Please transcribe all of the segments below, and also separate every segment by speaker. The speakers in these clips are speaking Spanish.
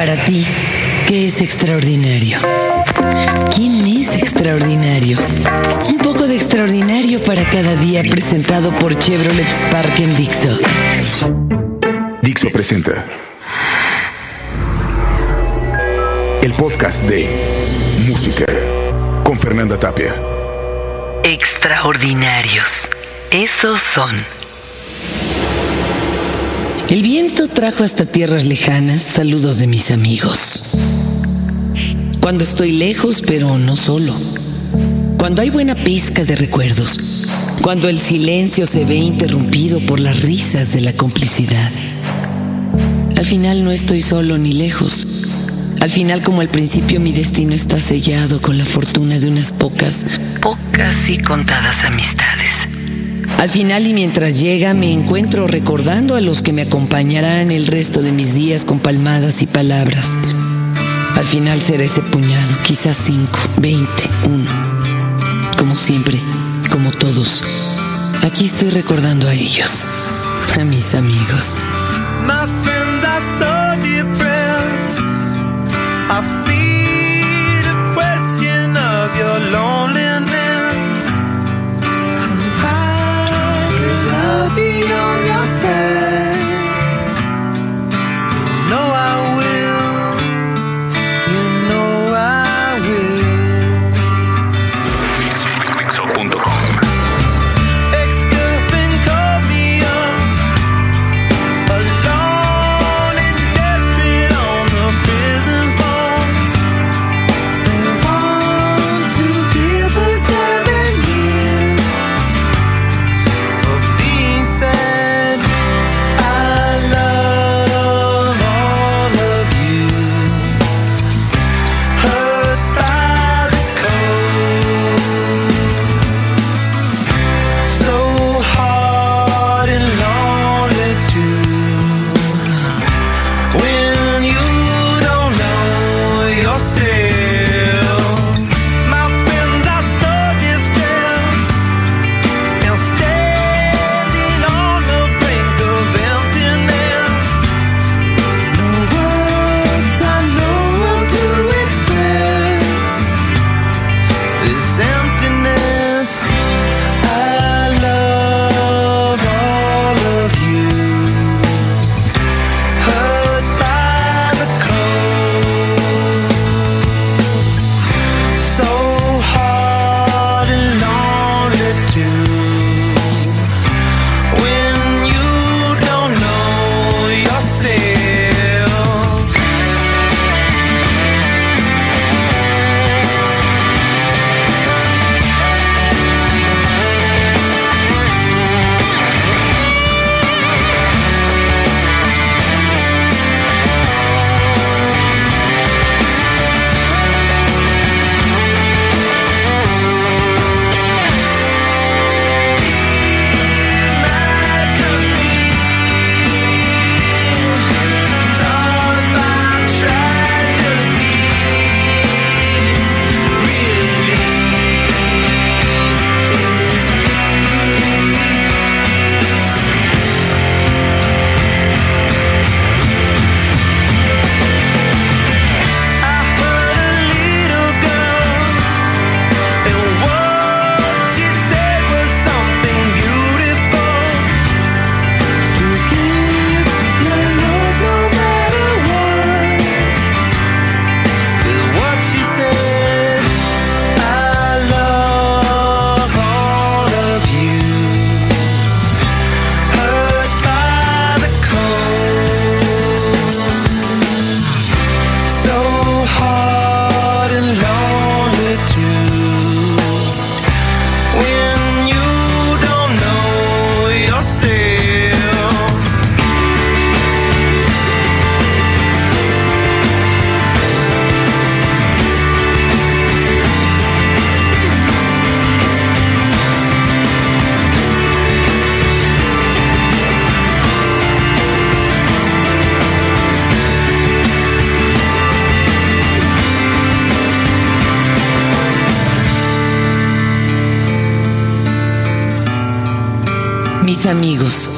Speaker 1: Para ti, ¿qué es extraordinario? ¿Quién es extraordinario? Un poco de extraordinario para cada día presentado por Chevrolet Spark en Dixo.
Speaker 2: Dixo presenta el podcast de Música con Fernanda Tapia.
Speaker 1: Extraordinarios. Esos son. El viento trajo hasta tierras lejanas saludos de mis amigos. Cuando estoy lejos, pero no solo. Cuando hay buena pesca de recuerdos. Cuando el silencio se ve interrumpido por las risas de la complicidad. Al final no estoy solo ni lejos. Al final como al principio mi destino está sellado con la fortuna de unas pocas, pocas y contadas amistades. Al final y mientras llega me encuentro recordando a los que me acompañarán el resto de mis días con palmadas y palabras. Al final será ese puñado, quizás cinco, veinte, uno. Como siempre, como todos, aquí estoy recordando a ellos, a mis amigos.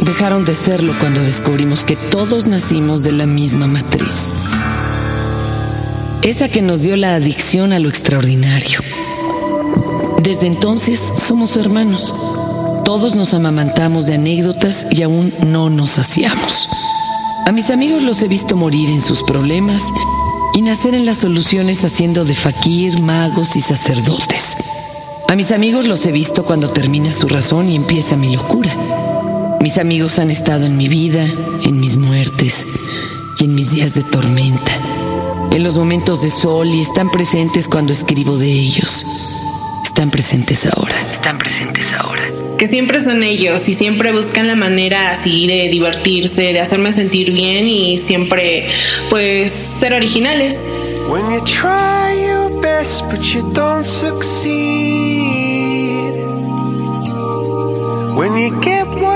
Speaker 1: Dejaron de serlo cuando descubrimos que todos nacimos de la misma matriz.
Speaker 3: esa que nos dio la adicción a lo extraordinario. Desde entonces somos hermanos. Todos nos amamantamos de anécdotas y aún no nos hacíamos. A mis amigos los he visto morir en sus problemas y nacer en las soluciones haciendo de fakir, magos y sacerdotes. A mis amigos los he visto cuando termina su razón y empieza mi locura. Mis amigos han estado en mi vida, en mis muertes y en mis días de tormenta, en los momentos de sol y están presentes cuando escribo de ellos. Están presentes ahora, están presentes ahora.
Speaker 4: Que siempre son ellos y siempre buscan la manera así de divertirse, de hacerme sentir bien y siempre pues ser originales.
Speaker 1: When you try your best but you don't succeed. When you get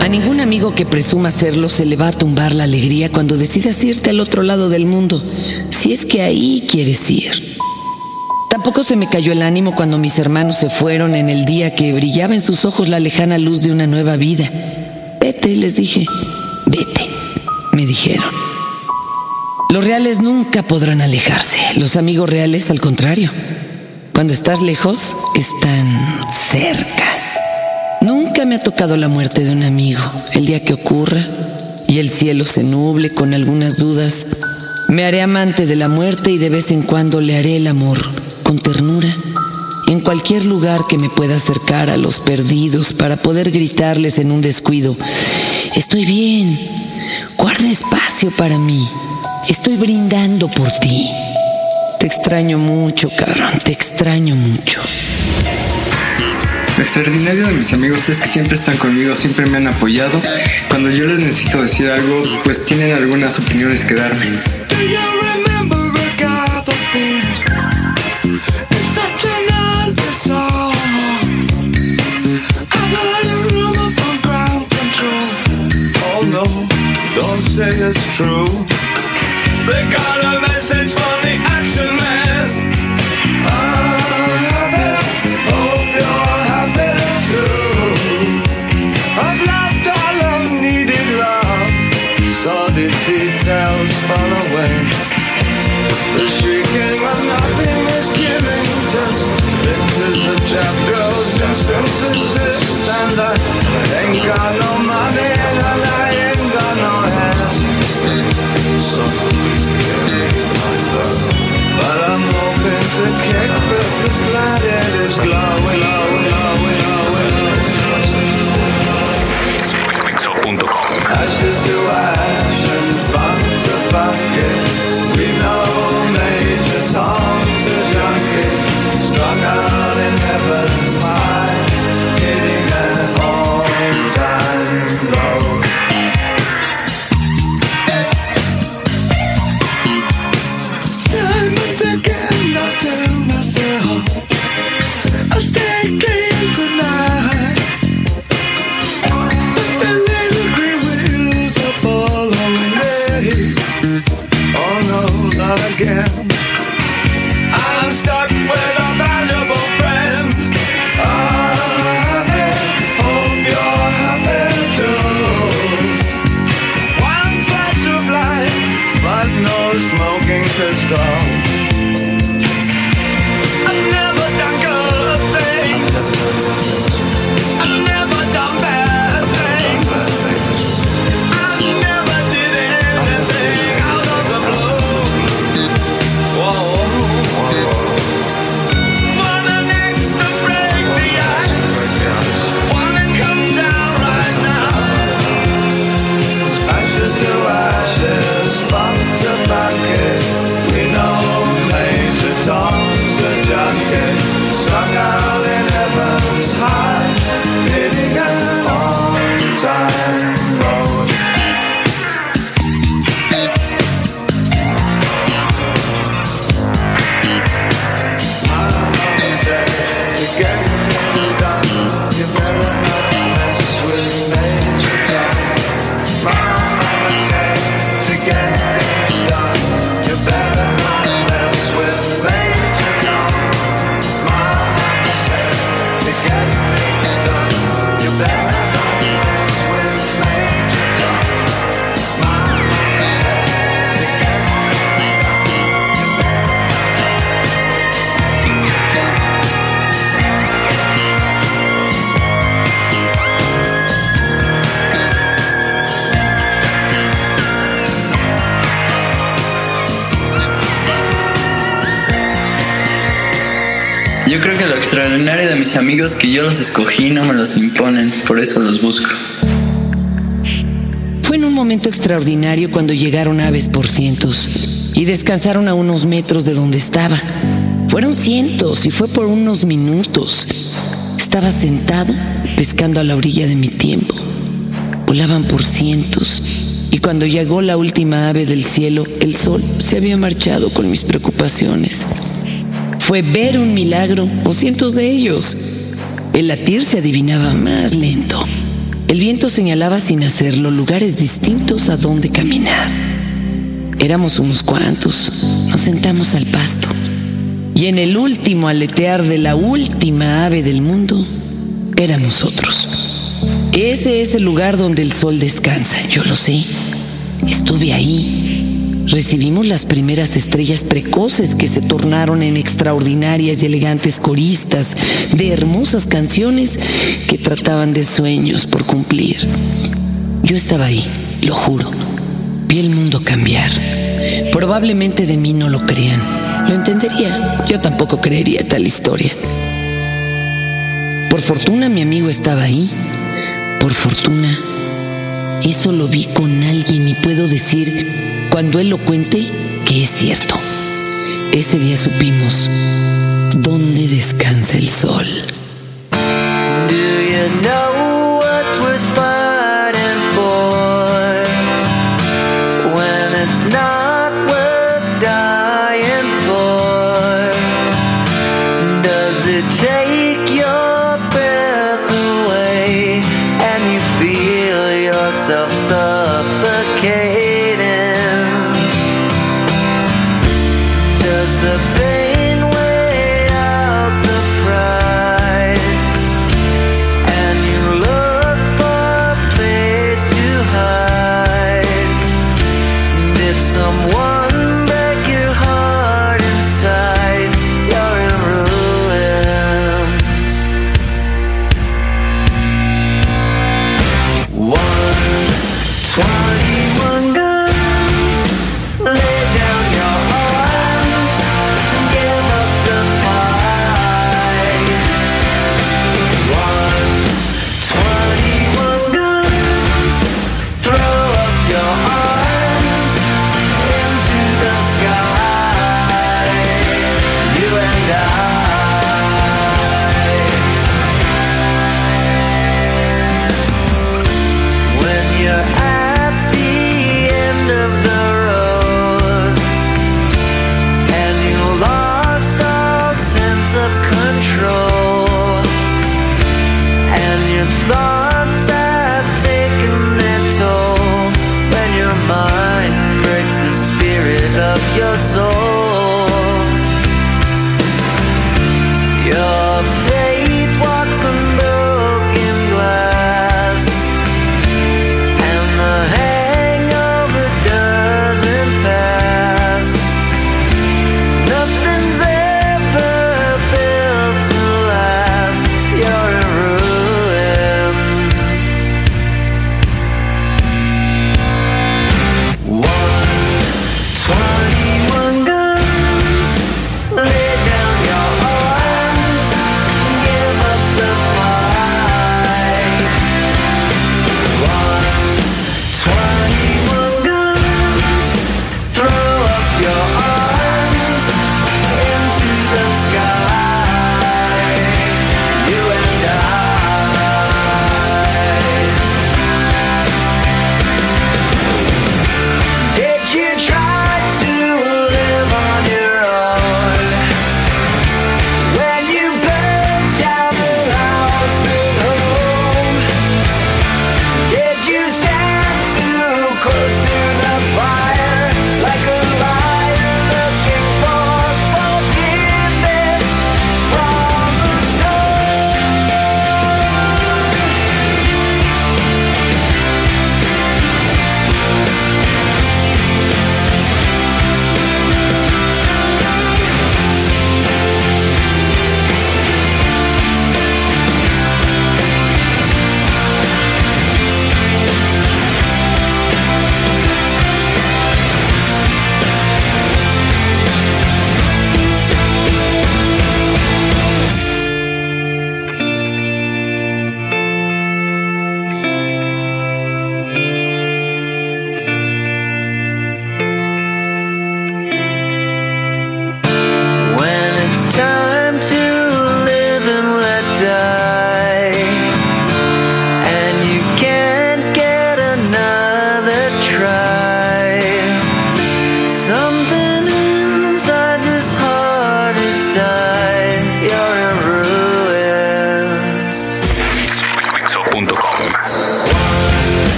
Speaker 1: A
Speaker 3: ningún amigo que presuma serlo se le va a tumbar la alegría cuando decidas irte al otro lado del mundo, si es que ahí quieres ir. Tampoco se me cayó el ánimo cuando mis hermanos se fueron en el día que brillaba en sus ojos la lejana luz de una nueva vida. Vete, les dije. Vete, me dijeron. Los reales nunca podrán alejarse. Los amigos reales, al contrario. Cuando estás lejos, están cerca. Nunca me ha tocado la muerte de un amigo. El día que ocurra y el cielo se nuble con algunas dudas, me haré amante de la muerte y de vez en cuando le haré el amor con ternura. En cualquier lugar que me pueda acercar a los perdidos para poder gritarles en un descuido, estoy bien, guarda espacio para mí, estoy brindando por ti. Te extraño mucho, cabrón, te extraño mucho.
Speaker 5: Lo extraordinario de mis amigos es que siempre están conmigo, siempre me han apoyado. Cuando yo les necesito decir algo, pues tienen algunas opiniones que darme.
Speaker 6: Do you remember a guy that's landa en no om að eða læg engan á hest But I'm hoping to kick because that it is glowing, glowing, glowing, glowing Ashes to ash and fun to fuck it.
Speaker 5: Creo que lo extraordinario de mis amigos es que yo los escogí, no me los imponen, por eso los busco.
Speaker 3: Fue en un momento extraordinario cuando llegaron aves por cientos y descansaron a unos metros de donde estaba. Fueron cientos y fue por unos minutos. Estaba sentado pescando a la orilla de mi tiempo. Volaban por cientos y cuando llegó la última ave del cielo, el sol se había marchado con mis preocupaciones. Fue ver un milagro o cientos de ellos. El latir se adivinaba más lento. El viento señalaba sin hacerlo lugares distintos a donde caminar. Éramos unos cuantos. Nos sentamos al pasto. Y en el último aletear de la última ave del mundo, éramos otros. Ese es el lugar donde el sol descansa, yo lo sé. Estuve ahí. Recibimos las primeras estrellas precoces que se tornaron en extraordinarias y elegantes coristas de hermosas canciones que trataban de sueños por cumplir. Yo estaba ahí, lo juro. Vi el mundo cambiar. Probablemente de mí no lo crean. Lo entendería. Yo tampoco creería tal historia. Por fortuna mi amigo estaba ahí. Por fortuna eso lo vi con alguien y puedo decir, cuando él lo cuente, que es cierto. Ese día supimos dónde descansa el sol.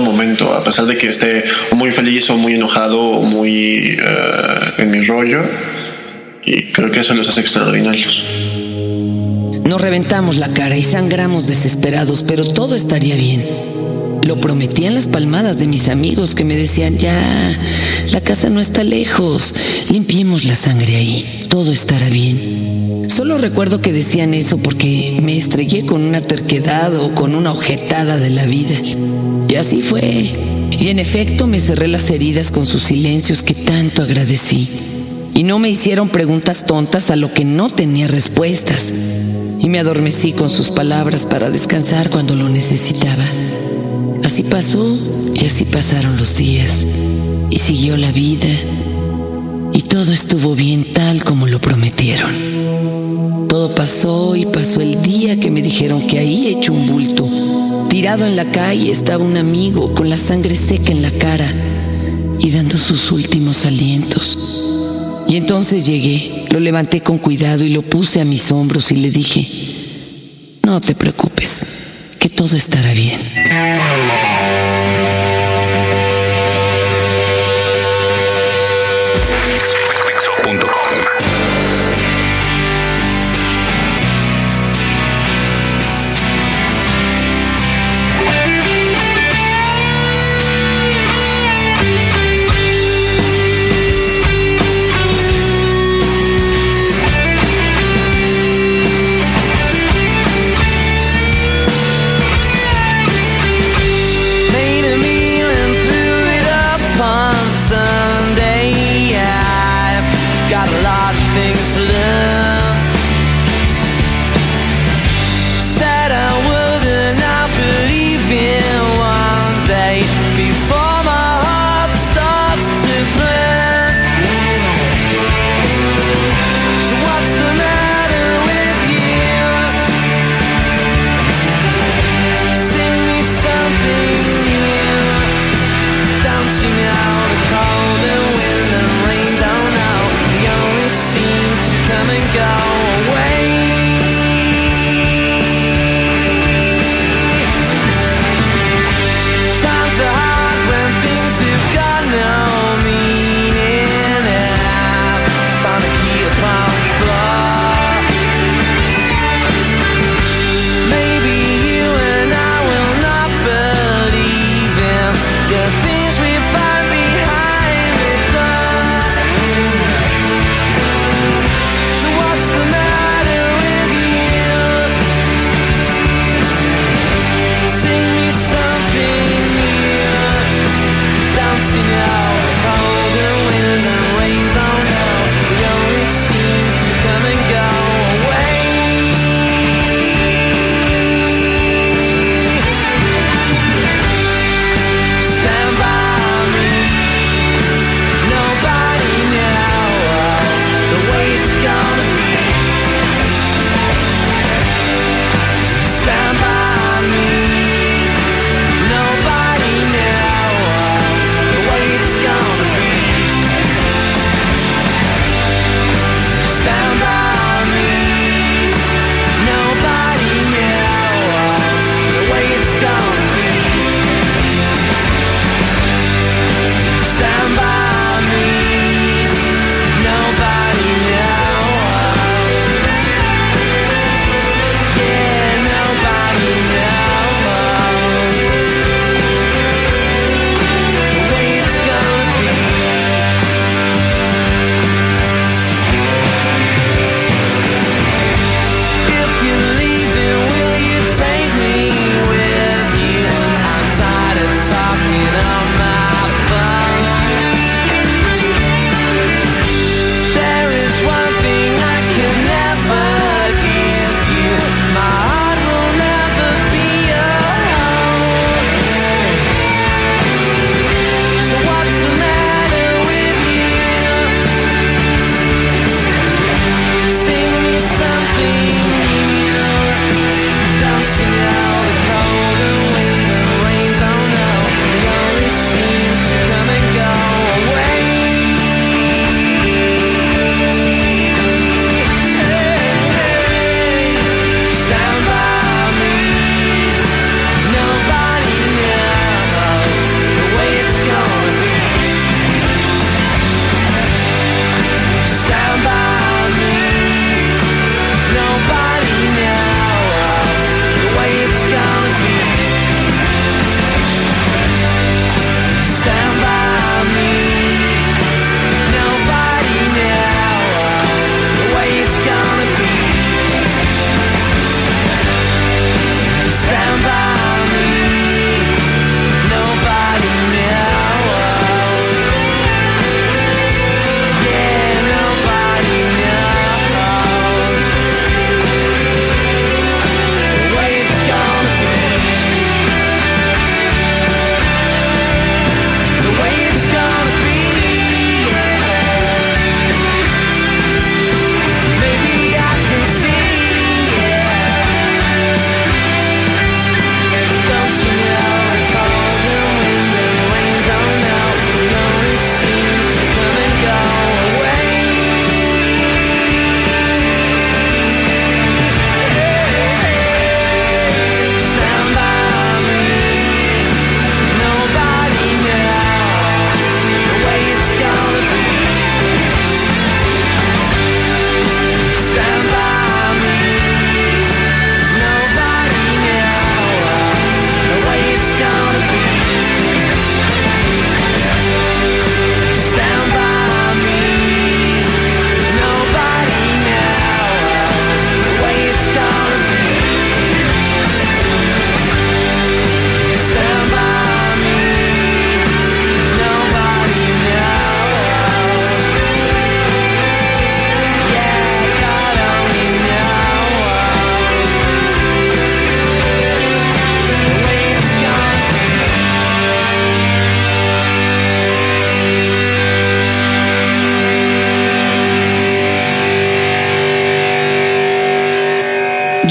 Speaker 7: Momento, a pesar de que esté muy feliz o muy enojado o muy eh, en mi rollo. Y creo que eso los hace extraordinarios.
Speaker 3: Nos reventamos la cara y sangramos desesperados, pero todo estaría bien. Lo prometían las palmadas de mis amigos que me decían, ya, la casa no está lejos, limpiemos la sangre ahí, todo estará bien. Solo recuerdo que decían eso porque me estrellé con una terquedad o con una ojetada de la vida. Y así fue. Y en efecto me cerré las heridas con sus silencios que tanto agradecí. Y no me hicieron preguntas tontas a lo que no tenía respuestas. Y me adormecí con sus palabras para descansar cuando lo necesitaba. Así pasó y así pasaron los días. Y siguió la vida. Y todo estuvo bien tal como lo prometieron. Todo pasó y pasó el día que me dijeron que ahí hecho un bulto. Tirado en la calle estaba un amigo con la sangre seca en la cara y dando sus últimos alientos. Y entonces llegué, lo levanté con cuidado y lo puse a mis hombros y le dije, no te preocupes, que todo estará bien.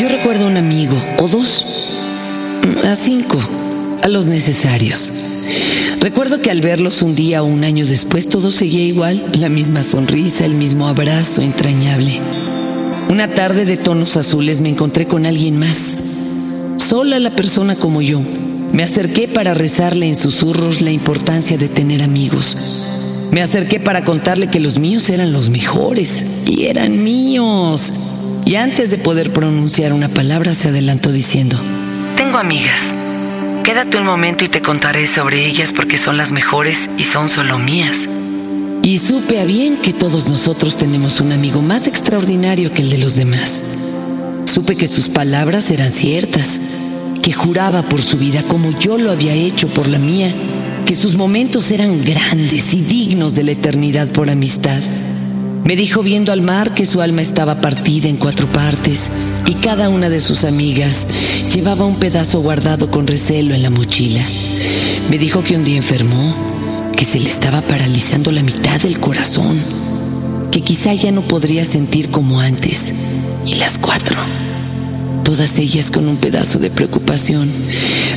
Speaker 3: Recuerdo a un amigo, o dos, a cinco, a los necesarios. Recuerdo que al verlos un día o un año después todo seguía igual, la misma sonrisa, el mismo abrazo entrañable. Una tarde de tonos azules me encontré con alguien más, sola la persona como yo. Me acerqué para rezarle en susurros la importancia de tener amigos. Me acerqué para contarle que los míos eran los mejores y eran míos. Y antes de poder pronunciar una palabra se adelantó diciendo, Tengo amigas. Quédate un momento y te contaré sobre ellas porque son las mejores y son solo mías. Y supe a bien que todos nosotros tenemos un amigo más extraordinario que el de los demás. Supe que sus palabras eran ciertas, que juraba por su vida como yo lo había hecho por la mía, que sus momentos eran grandes y dignos de la eternidad por amistad. Me dijo viendo al mar que su alma estaba partida en cuatro partes y cada una de sus amigas llevaba un pedazo guardado con recelo en la mochila. Me dijo que un día enfermó, que se le estaba paralizando la mitad del corazón, que quizá ya no podría sentir como antes. Y las cuatro, todas ellas con un pedazo de preocupación,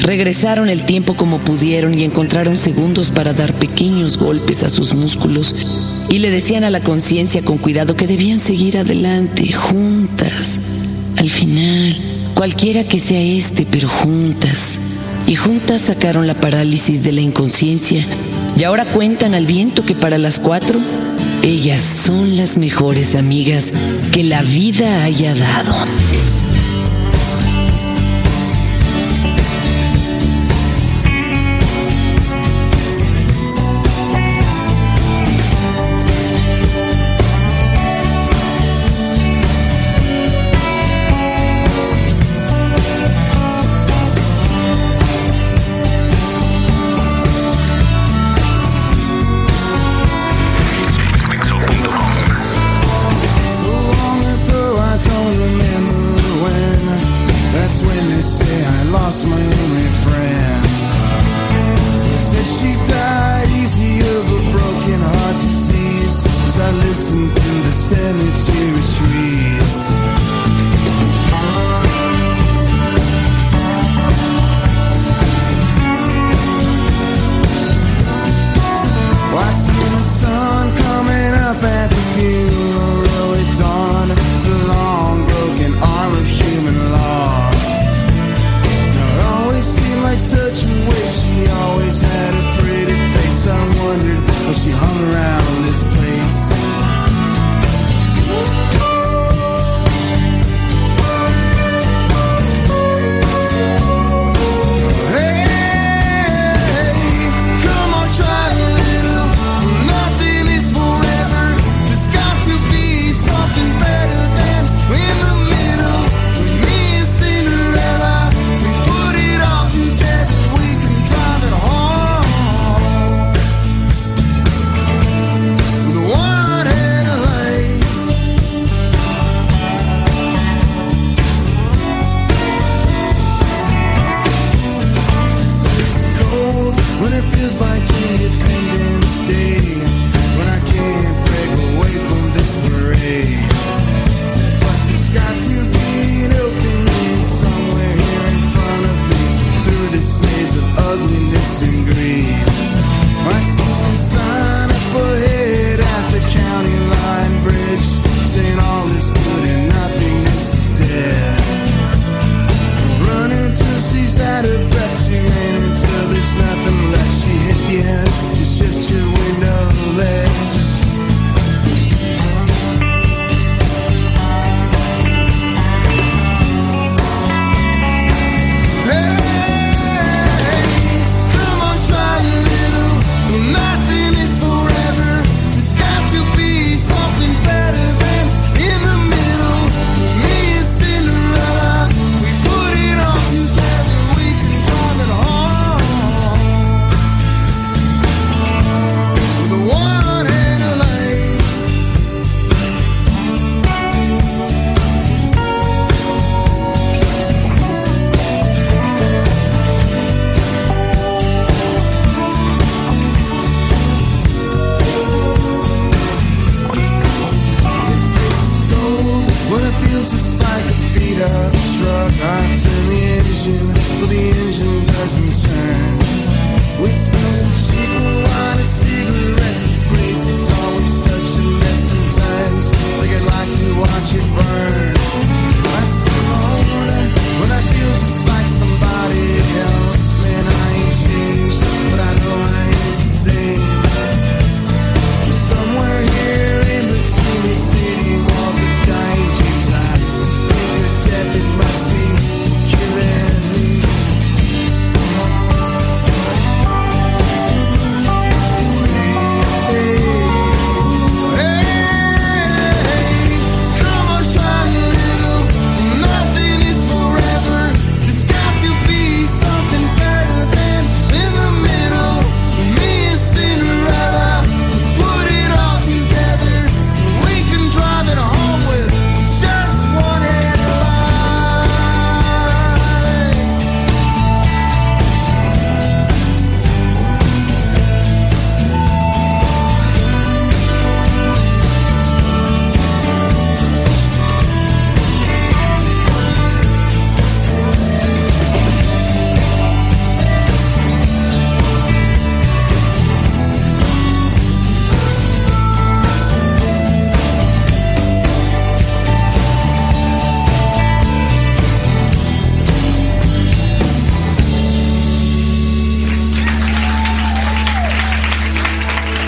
Speaker 3: regresaron el tiempo como pudieron y encontraron segundos para dar pequeños golpes a sus músculos y le decían a la conciencia con cuidado que debían seguir adelante, juntas. Al final, cualquiera que sea este, pero juntas. Y juntas sacaron la parálisis de la inconsciencia y ahora cuentan al viento que para las cuatro, ellas son las mejores amigas que la vida haya dado.
Speaker 8: They say I lost my only friend. They said she died easy of a broken heart disease. As I listened to the cemetery trees. I see the sun coming up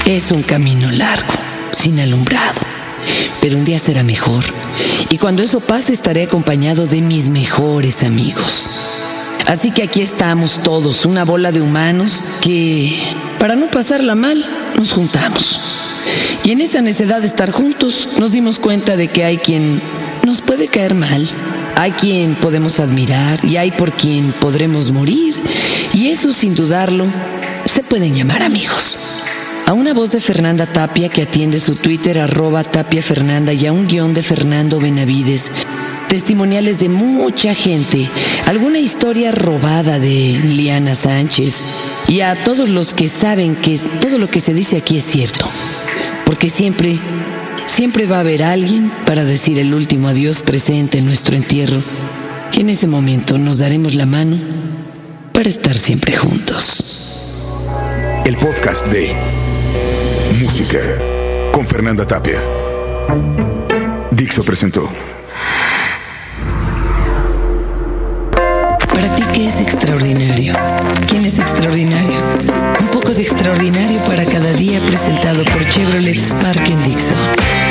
Speaker 3: Es un camino largo, sin alumbrado, pero un día será mejor. Y cuando eso pase estaré acompañado de mis mejores amigos. Así que aquí estamos todos, una bola de humanos que, para no pasarla mal, nos juntamos. Y en esa necesidad de estar juntos, nos dimos cuenta de que hay quien nos puede caer mal, hay quien podemos admirar y hay por quien podremos morir. Y eso, sin dudarlo, se pueden llamar amigos. A una voz de Fernanda Tapia que atiende su Twitter arroba Tapia Fernanda y a un guion de Fernando Benavides. Testimoniales de mucha gente, alguna historia robada de Liana Sánchez y a todos los que saben que todo lo que se dice aquí es cierto. Porque siempre, siempre va a haber alguien para decir el último adiós presente en nuestro entierro. Y en ese momento nos daremos la mano para estar siempre juntos.
Speaker 2: El podcast de Música con Fernanda Tapia. Dixo presentó.
Speaker 3: Para ti, ¿qué es extraordinario? ¿Quién es extraordinario? Un poco de extraordinario para cada día presentado por Chevrolet Spark en Dixon.